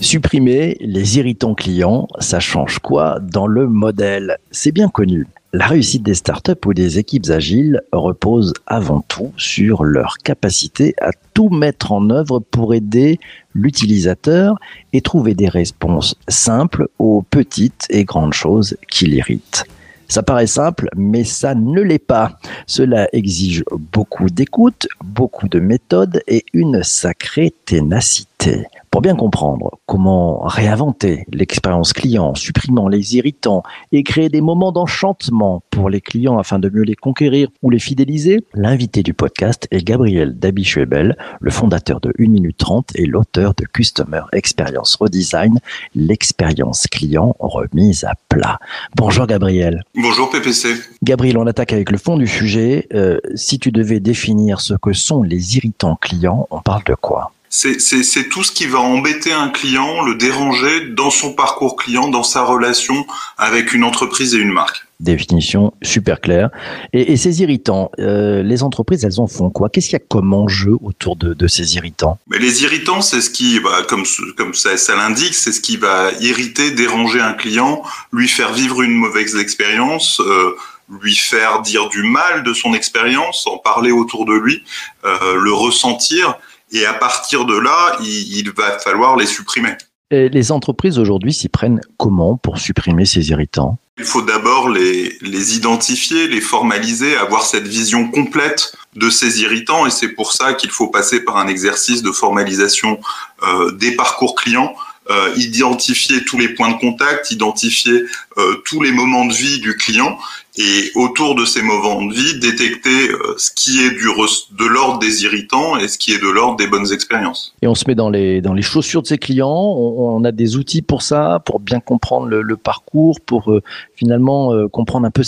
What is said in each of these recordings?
Supprimer les irritants clients, ça change quoi dans le modèle? C'est bien connu. La réussite des startups ou des équipes agiles repose avant tout sur leur capacité à tout mettre en œuvre pour aider l'utilisateur et trouver des réponses simples aux petites et grandes choses qui l'irritent. Ça paraît simple, mais ça ne l'est pas. Cela exige beaucoup d'écoute, beaucoup de méthodes et une sacrée ténacité. Pour bien comprendre comment réinventer l'expérience client, supprimant les irritants et créer des moments d'enchantement pour les clients afin de mieux les conquérir ou les fidéliser, l'invité du podcast est Gabriel Dabichuebel, le fondateur de 1 minute 30 et l'auteur de Customer Experience Redesign, l'expérience client remise à plat. Bonjour Gabriel. Bonjour PPC. Gabriel, on attaque avec le fond du sujet. Euh, si tu devais définir ce que sont les irritants clients, on parle de quoi? C'est tout ce qui va embêter un client, le déranger dans son parcours client, dans sa relation avec une entreprise et une marque. Définition super claire. Et, et ces irritants, euh, les entreprises, elles en font quoi? Qu'est-ce qu'il y a comme enjeu autour de, de ces irritants? Mais les irritants, c'est ce qui, bah, comme, comme ça, ça l'indique, c'est ce qui va irriter, déranger un client, lui faire vivre une mauvaise expérience, euh, lui faire dire du mal de son expérience, en parler autour de lui, euh, le ressentir, et à partir de là, il, il va falloir les supprimer. Et Les entreprises aujourd'hui s'y prennent comment pour supprimer ces irritants? Il faut d'abord les, les identifier, les formaliser, avoir cette vision complète de ces irritants et c'est pour ça qu'il faut passer par un exercice de formalisation euh, des parcours clients, euh, identifier tous les points de contact, identifier euh, tous les moments de vie du client et autour de ces moments de vie, détecter euh, ce qui est du de l'ordre des irritants et ce qui est de l'ordre des bonnes expériences. Et on se met dans les, dans les chaussures de ses clients, on, on a des outils pour ça, pour bien comprendre le, le parcours, pour euh, finalement euh, comprendre un peu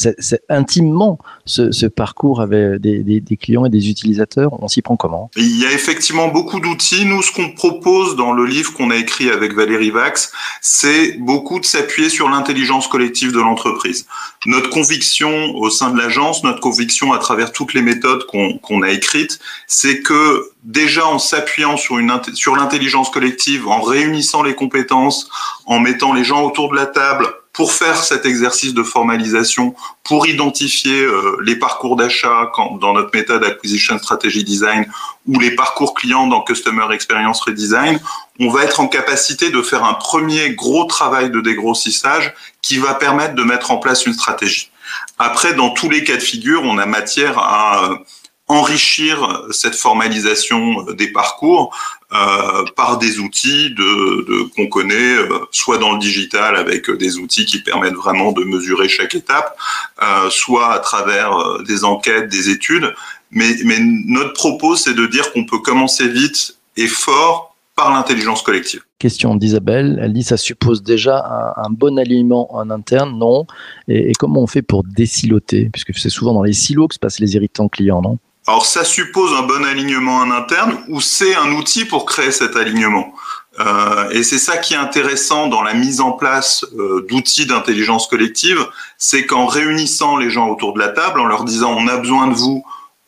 intimement ce, ce parcours avec des, des, des clients et des utilisateurs. On s'y prend comment? Il y a effectivement beaucoup d'outils. Nous, ce qu'on propose dans le livre qu'on a écrit avec Valérie Vax, c'est beaucoup de s'appuyer sur l'intelligence collective de l'entreprise. Notre conviction au sein de l'agence, notre conviction à travers toutes les méthodes qu'on a écrites, c'est que déjà en s'appuyant sur, l'intelligence collective, en réunissant les compétences, en mettant les gens autour de la table pour faire cet exercice de formalisation, pour identifier euh, les parcours d'achat dans notre méthode Acquisition Strategy Design ou les parcours clients dans Customer Experience Redesign, on va être en capacité de faire un premier gros travail de dégrossissage qui va permettre de mettre en place une stratégie. Après, dans tous les cas de figure, on a matière à euh, enrichir cette formalisation des parcours euh, par des outils de, de- qu'on connaît, euh, soit dans le digital avec des outils qui permettent vraiment de mesurer chaque étape, euh, soit à travers euh, des enquêtes, des études. Mais, mais notre propos, c'est de dire qu'on peut commencer vite et fort par l'intelligence collective. Question d'Isabelle, elle dit ça suppose déjà un, un bon alignement en interne, non? Et, et comment on fait pour désiloter? Puisque c'est souvent dans les silos que se passent les irritants clients, non? Alors ça suppose un bon alignement en interne ou c'est un outil pour créer cet alignement? Euh, et c'est ça qui est intéressant dans la mise en place euh, d'outils d'intelligence collective, c'est qu'en réunissant les gens autour de la table, en leur disant on a besoin de vous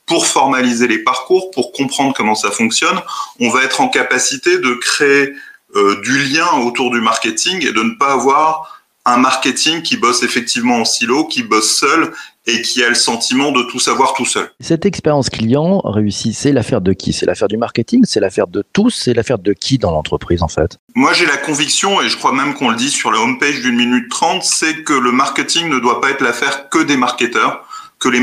pour formaliser les parcours, pour comprendre comment ça fonctionne, on va être en capacité de créer euh, du lien autour du marketing et de ne pas avoir un marketing qui bosse effectivement en silo, qui bosse seul et qui a le sentiment de tout savoir tout seul. Cette expérience client réussie, c'est l'affaire de qui? C'est l'affaire du marketing? C'est l'affaire de tous? C'est l'affaire de qui dans l'entreprise en fait? Moi, j'ai la conviction, et je crois même qu'on le dit sur la homepage d'une minute trente, c'est que le marketing ne doit pas être l'affaire que des marketeurs, que les,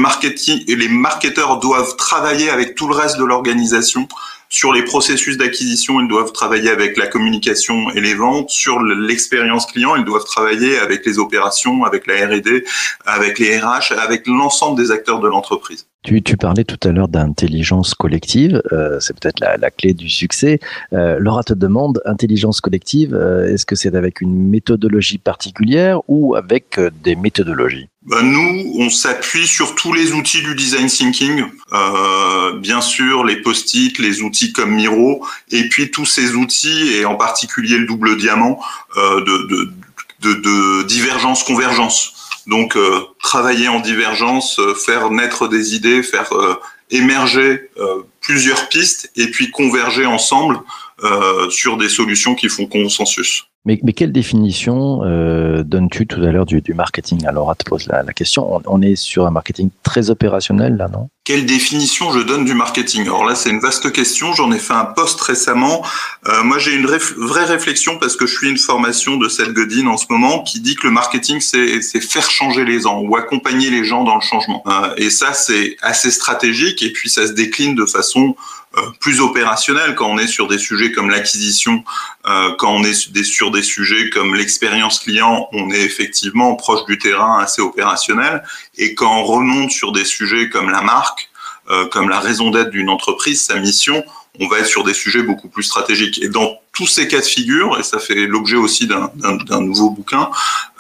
et les marketeurs doivent travailler avec tout le reste de l'organisation. Sur les processus d'acquisition, ils doivent travailler avec la communication et les ventes. Sur l'expérience client, ils doivent travailler avec les opérations, avec la R&D, avec les RH, avec l'ensemble des acteurs de l'entreprise. Tu, tu parlais tout à l'heure d'intelligence collective, euh, c'est peut-être la, la clé du succès. Euh, Laura te demande, intelligence collective, euh, est-ce que c'est avec une méthodologie particulière ou avec euh, des méthodologies? Ben, nous, on s'appuie sur tous les outils du design thinking, euh, bien sûr les post-it, les outils comme Miro, et puis tous ces outils, et en particulier le double diamant, euh, de, de, de, de divergence-convergence. Donc, euh, travailler en divergence, euh, faire naître des idées, faire euh, émerger plusieurs pistes et puis converger ensemble sur des solutions qui font consensus. Mais, mais quelle définition euh, donnes-tu tout à l'heure du, du, marketing? Alors, te pose la, la question. On, on, est sur un marketing très opérationnel là, non? Quelle définition je donne du marketing? Alors là, c'est une vaste question. J'en ai fait un post récemment. Euh, moi, j'ai une vraie réflexion parce que je suis une formation de Seth Godin en ce moment qui dit que le marketing, c'est faire changer les gens ou accompagner les gens dans le changement. Euh, et ça, c'est assez stratégique et puis ça se décline de façon plus opérationnel quand on est sur des sujets comme l'acquisition, euh, quand on est sur des sujets comme l'expérience client, on est effectivement proche du terrain, assez opérationnel. Et quand on remonte sur des sujets comme la marque, euh, comme la raison d'être d'une entreprise, sa mission, on va être sur des sujets beaucoup plus stratégiques. Et dans tous ces cas de figure, et ça fait l'objet aussi d'un nouveau bouquin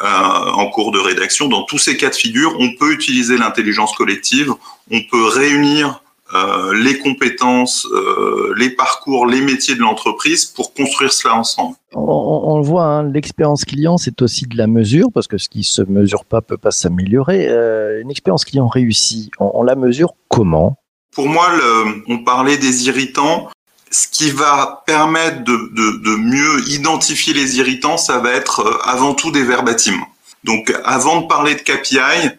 euh, en cours de rédaction, dans tous ces cas de figure, on peut utiliser l'intelligence collective, on peut réunir euh, les compétences, euh, les parcours, les métiers de l'entreprise pour construire cela ensemble. On, on le voit, hein, l'expérience client, c'est aussi de la mesure, parce que ce qui se mesure pas peut pas s'améliorer. Euh, une expérience client réussie, on, on, la mesure comment? Pour moi, le, on parlait des irritants. Ce qui va permettre de, de, de mieux identifier les irritants, ça va être euh, avant tout des verbatims. Donc, avant de parler de KPI,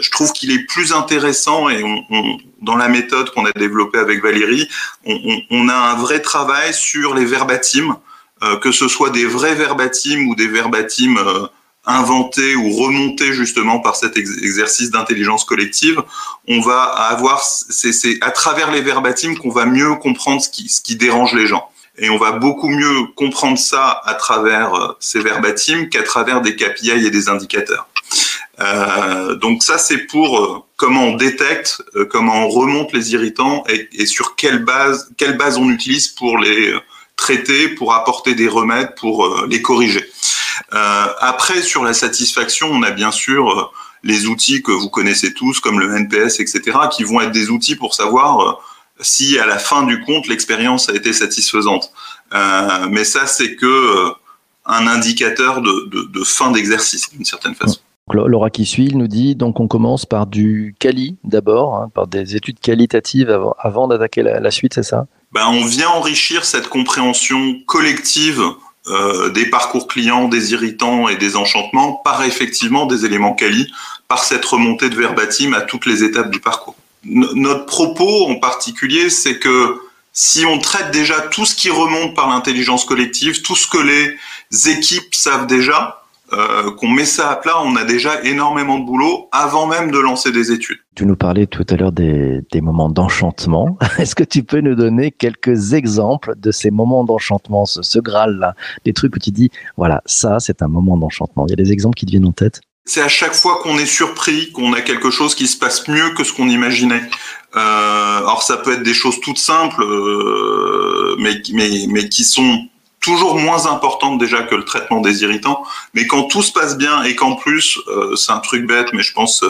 je trouve qu'il est plus intéressant et on, on, dans la méthode qu'on a développée avec Valérie, on, on, a un vrai travail sur les verbatims, euh, que ce soit des vrais verbatims ou des verbatims euh, inventés ou remontés justement par cet ex exercice d'intelligence collective. On va avoir, c'est à travers les verbatims qu'on va mieux comprendre ce qui, ce qui dérange les gens. Et on va beaucoup mieux comprendre ça à travers euh, ces verbatims qu'à travers des KPI et des indicateurs. Euh, donc ça, c'est pour euh, comment on détecte, euh, comment on remonte les irritants et, et, sur quelle base, quelle base on utilise pour les traiter, pour apporter des remèdes, pour les corriger. après, sur la satisfaction, on a bien sûr les outils que vous connaissez tous, comme le NPS, etc., qui vont être des outils pour savoir si à la fin du compte l'expérience a été satisfaisante. Euh, mais ça, c'est que un indicateur de, de, de fin d'exercice, d'une certaine façon. Laura qui suit, il nous dit donc on commence par du quali d'abord, hein, par des études qualitatives avant, avant d'attaquer la, suite, c'est ça? Ben, On vient enrichir cette compréhension collective euh, des parcours clients, des irritants et des enchantements par effectivement des éléments quali, par cette remontée de verbatim à toutes les étapes du parcours. Notre propos en particulier, c'est que si on traite déjà tout ce qui remonte par l'intelligence collective, tout ce que les équipes savent déjà, euh, qu'on met ça à plat, on a déjà énormément de boulot avant même de lancer des études. Tu nous parlais tout à l'heure des, des, moments d'enchantement. Est-ce que tu peux nous donner quelques exemples de ces moments d'enchantement, ce, ce Graal-là, des trucs où tu dis, voilà, ça, c'est un moment d'enchantement. Il y a des exemples qui te viennent en tête? C'est à chaque fois qu'on est surpris, qu'on a quelque chose qui se passe mieux que ce qu'on imaginait. Euh, alors ça peut être des choses toutes simples, euh, mais, mais, mais qui sont toujours moins importante déjà que le traitement des irritants. Mais quand tout se passe bien et qu'en plus, euh, c'est un truc bête, mais je pense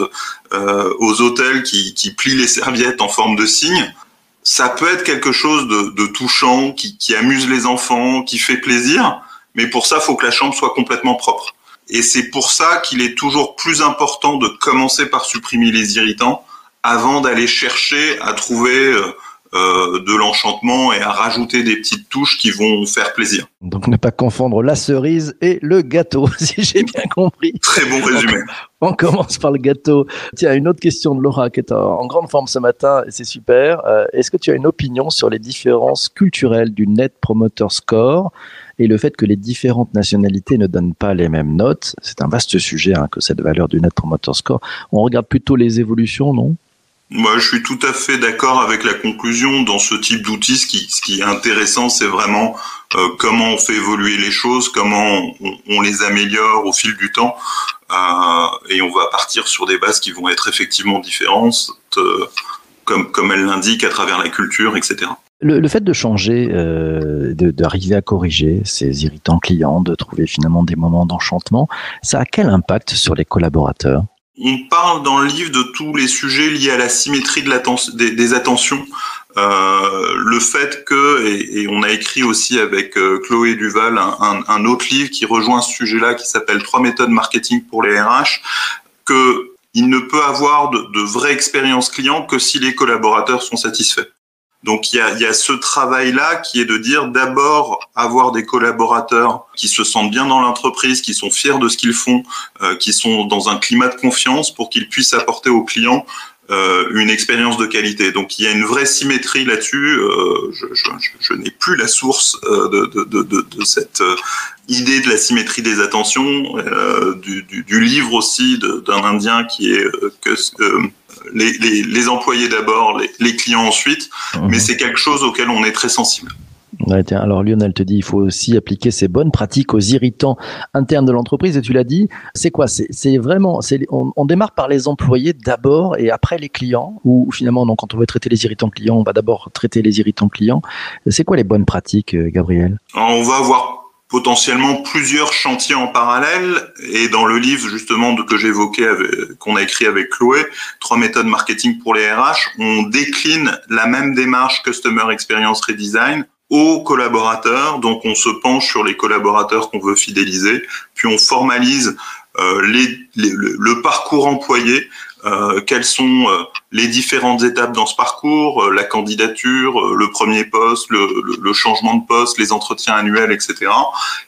euh, aux hôtels qui, qui, plient les serviettes en forme de signe, ça peut être quelque chose de, de touchant, qui, qui, amuse les enfants, qui fait plaisir. Mais pour ça, il faut que la chambre soit complètement propre. Et c'est pour ça qu'il est toujours plus important de commencer par supprimer les irritants avant d'aller chercher à trouver euh, euh, de l'enchantement et à rajouter des petites touches qui vont faire plaisir. Donc ne pas confondre la cerise et le gâteau, si j'ai bien compris. Très bon résumé. On commence par le gâteau. Tiens, une autre question de Laura qui est en grande forme ce matin et c'est super. Euh, Est-ce que tu as une opinion sur les différences culturelles du Net Promoter Score et le fait que les différentes nationalités ne donnent pas les mêmes notes? C'est un vaste sujet hein, que cette valeur du Net Promoter Score. On regarde plutôt les évolutions, non? Moi, je suis tout à fait d'accord avec la conclusion. Dans ce type d'outils, ce qui, ce qui est intéressant, c'est vraiment euh, comment on fait évoluer les choses, comment on, on les améliore au fil du temps. Euh, et on va partir sur des bases qui vont être effectivement différentes, euh, comme, comme elle l'indique, à travers la culture, etc. Le, le fait de changer, euh, d'arriver à corriger ces irritants clients, de trouver finalement des moments d'enchantement, ça a quel impact sur les collaborateurs? On parle dans le livre de tous les sujets liés à la symétrie de des, attentions. Euh, le fait que, et, on a écrit aussi avec euh, Chloé Duval un, autre livre qui rejoint ce sujet-là, qui s'appelle Trois méthodes marketing pour les RH, que il ne peut avoir de, de vraie expérience client que si les collaborateurs sont satisfaits. Donc il y a, y a, ce travail-là qui est de dire d'abord avoir des collaborateurs qui se sentent bien dans l'entreprise, qui sont fiers de ce qu'ils font, euh, qui sont dans un climat de confiance pour qu'ils puissent apporter aux clients euh, une expérience de qualité. Donc il y a une vraie symétrie là-dessus. Euh, je, je, je n'ai plus la source euh, de, de, de, de, cette euh, idée de la symétrie des attentions, euh, du, du, du, livre aussi d'un Indien qui est que les, les, les, employés d'abord, les, les, clients ensuite, mmh. mais c'est quelque chose auquel on est très sensible. Ouais, tiens, alors Lionel te dit il faut aussi appliquer ces bonnes pratiques aux irritants internes de l'entreprise et tu l'as dit, c'est quoi? C'est vraiment, on, on, démarre par les employés d'abord et après les clients ou finalement non, quand on veut traiter les irritants clients, on va d'abord traiter les irritants clients. C'est quoi les bonnes pratiques, euh, Gabriel? On va avoir potentiellement plusieurs chantiers en parallèle et dans le livre justement que j'évoquais qu'on a écrit avec Chloé trois méthodes marketing pour les RH on décline la même démarche customer experience redesign aux collaborateurs. Donc on se penche sur les collaborateurs qu'on veut fidéliser, puis on formalise euh, les, les, le, le, parcours employé, euh, quelles sont euh, les différentes étapes dans ce parcours, euh, la candidature, euh, le premier poste, le, changement de poste, les entretiens annuels, etc.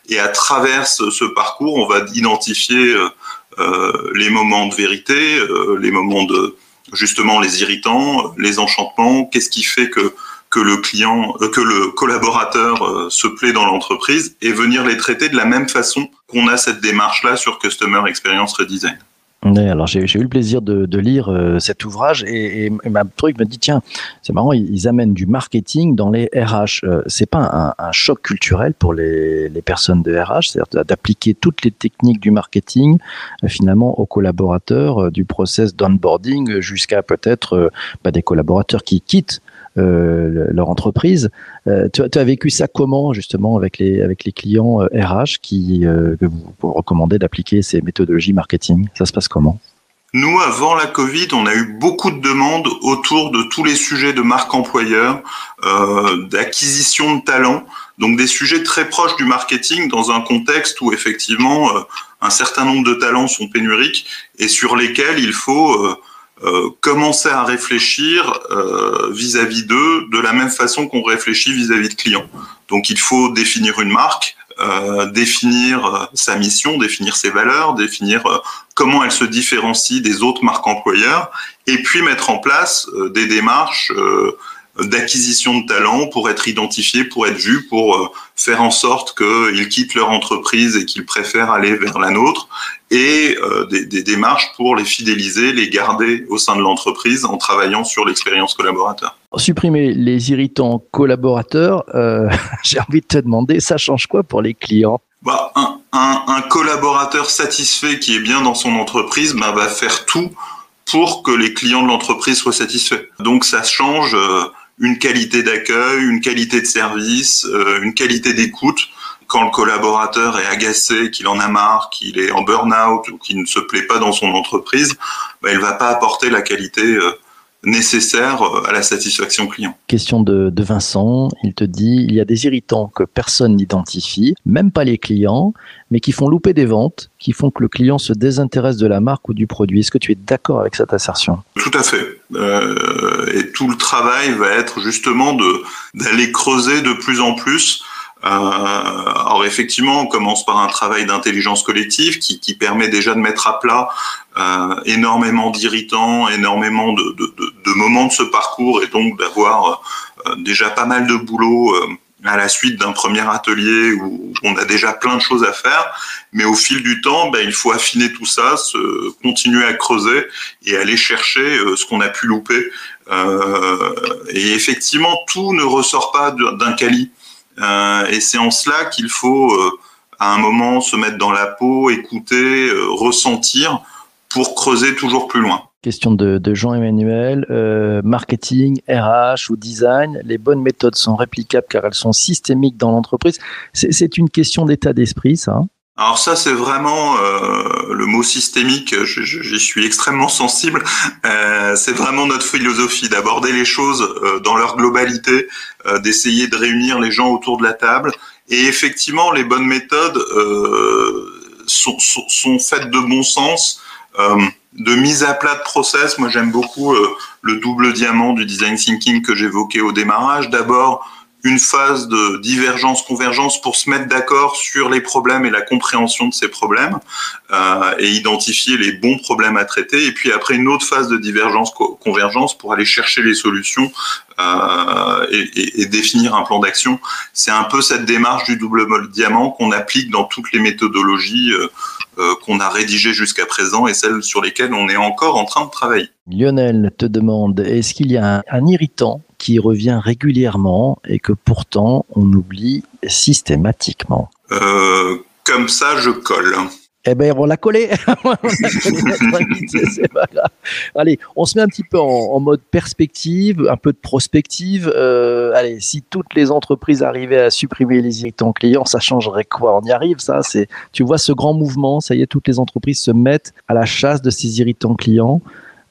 Et à travers ce, parcours, on va identifier euh, les moments de vérité, les moments de justement les irritants, les enchantements, qu'est-ce qui fait que que le client, euh, que le collaborateur euh, se plaît dans l'entreprise et venir les traiter de la même façon qu'on a cette démarche-là sur Customer Experience Redesign. Alors j'ai eu le plaisir de, lire euh, cet ouvrage et, et, ma truc me dit tiens c'est marrant ils, amènent du marketing dans les RH euh, c'est pas un, choc culturel pour les, les personnes de RH c'est-à-dire d'appliquer toutes les techniques du marketing euh, finalement aux collaborateurs euh, du process d'onboarding jusqu'à peut-être bah, des collaborateurs qui quittent euh, leur entreprise. Euh, tu, as vécu ça comment justement avec les, avec les clients RH euh, qui, que vous, recommandez d'appliquer ces méthodologies marketing? Ça se passe comment? Nous, avant la Covid, on a eu beaucoup de demandes autour de tous les sujets de marque employeur, d'acquisition de talents, donc des sujets très proches du marketing dans un contexte où effectivement un certain nombre de talents sont pénuriques et sur lesquels il faut euh, commencer à réfléchir euh, vis-à-vis d'eux de la même façon qu'on réfléchit vis-à-vis de clients. Donc il faut définir une marque, euh, définir euh, sa mission, définir ses valeurs, définir comment elle se différencie des autres marques employeurs, et puis mettre en place des démarches d'acquisition de talents pour être identifiés, pour être vus, pour euh, faire en sorte qu'ils quittent leur entreprise et qu'ils préfèrent aller vers la nôtre, et euh, des, des, démarches pour les fidéliser, les garder au sein de l'entreprise en travaillant sur l'expérience collaborateur. Supprimer les irritants collaborateurs, euh, j'ai envie de te demander, ça change quoi pour les clients? Bah, un, un, un, collaborateur satisfait qui est bien dans son entreprise bah, va faire tout pour que les clients de l'entreprise soient satisfaits. Donc ça change euh, une qualité d'accueil, une qualité de service, euh, une qualité d'écoute. Quand le collaborateur est agacé, qu'il en a marre, qu'il est en burn-out ou qu'il ne se plaît pas dans son entreprise, bah, il ne va pas apporter la qualité euh, nécessaire euh, à la satisfaction client. Question de, de, Vincent, il te dit, il y a des irritants que personne n'identifie, même pas les clients, mais qui font louper des ventes, qui font que le client se désintéresse de la marque ou du produit. Est-ce que tu es d'accord avec cette assertion? Tout à fait. Euh, et tout le travail va être justement de d'aller creuser de plus en plus alors effectivement, on commence par un travail d'intelligence collective qui, qui, permet déjà de mettre à plat euh, énormément d'irritants, énormément de, de, moments de ce parcours et donc d'avoir euh, déjà pas mal de boulot euh, à la suite d'un premier atelier où on a déjà plein de choses à faire, mais au fil du temps, ben, il faut affiner tout ça, se, continuer à creuser et aller chercher euh, ce qu'on a pu louper. Euh, et effectivement, tout ne ressort pas d'un quali. Euh, et c'est en cela qu'il faut euh, à un moment se mettre dans la peau, écouter, euh, ressentir pour creuser toujours plus loin. Question de, Jean-Emmanuel, marketing, RH ou design, les bonnes méthodes sont réplicables car elles sont systémiques dans l'entreprise. C'est une question d'état d'esprit, ça hein? Alors ça, c'est vraiment euh, le mot systémique. J'y suis extrêmement sensible. Euh, c'est vraiment notre philosophie d'aborder les choses euh, dans leur globalité, euh, d'essayer de réunir les gens autour de la table. Et effectivement, les bonnes méthodes euh, sont, faites de bon sens. de mise à plat de process. Moi, j'aime beaucoup le double diamant du design thinking que j'évoquais au démarrage. D'abord, une phase de divergence convergence pour se mettre d'accord sur les problèmes et la compréhension de ces problèmes euh, et identifier les bons problèmes à traiter. Et puis après une autre phase de divergence convergence pour aller chercher les solutions euh, et, et, définir un plan d'action. C'est un peu cette démarche du double diamant qu'on applique dans toutes les méthodologies euh, euh, qu'on a rédigées jusqu'à présent et celles sur lesquelles on est encore en train de travailler. Lionel te demande est-ce qu'il y a un irritant qui revient régulièrement et que pourtant on oublie systématiquement euh, Comme ça, je colle. Eh ben, on l'a collé. allez, on se met un petit peu en, en mode perspective, un peu de prospective. Euh, allez, si toutes les entreprises arrivaient à supprimer les irritants clients, ça changerait quoi? On y arrive, ça? C'est, tu vois ce grand mouvement. Ça y est, toutes les entreprises se mettent à la chasse de ces irritants clients.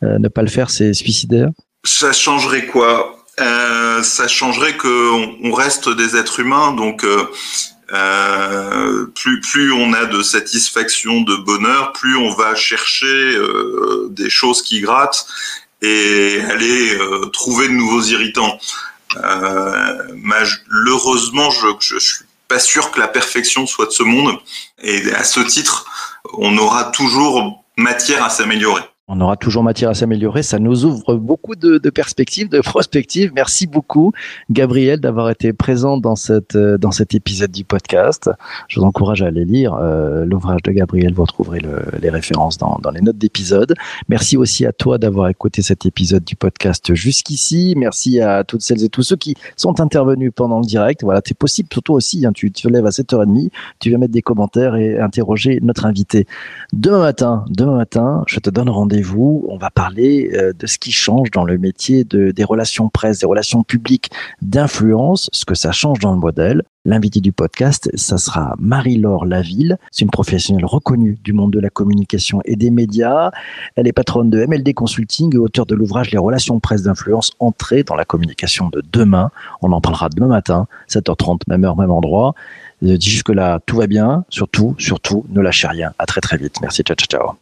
Euh, ne pas le faire, c'est suicidaire? Ça changerait quoi? Euh, ça changerait que on reste des êtres humains, donc euh, euh, plus plus on a de satisfaction, de bonheur, plus on va chercher des choses qui grattent et aller trouver de nouveaux irritants. heureusement, je, je, je suis pas sûr que la perfection soit de ce monde, et à ce titre, on aura toujours matière à s'améliorer on aura toujours matière à s'améliorer. Ça nous ouvre beaucoup de, de, perspectives, de prospectives. Merci beaucoup, Gabriel, d'avoir été présent dans cette dans cet épisode du podcast. Je vous encourage à aller lire euh, l'ouvrage de Gabriel. Vous retrouverez le, les références dans, dans les notes d'épisode. Merci aussi à toi d'avoir écouté cet épisode du podcast jusqu'ici. Merci à toutes celles et tous ceux qui sont intervenus pendant le direct. Voilà, c'est possible toi aussi. Hein, tu te lèves à 7h30, tu viens mettre des commentaires et interroger notre invité. Demain matin, demain matin, je te donne rendez-vous vous on va parler euh, de ce qui change dans le métier de, des relations presse, des relations publiques d'influence, ce que ça change dans le modèle. L'invité du podcast, ça sera Marie-Laure Laville. C'est une professionnelle reconnue du monde de la communication et des médias. Elle est patronne de MLD Consulting et auteur de l'ouvrage Les relations presse d'influence entrée dans la communication de demain. On en parlera demain matin, 7h30, même heure, même endroit. Je dis jusque là, tout va bien. Surtout, surtout, ne lâchez rien. À très très vite. Merci. Ciao, ciao.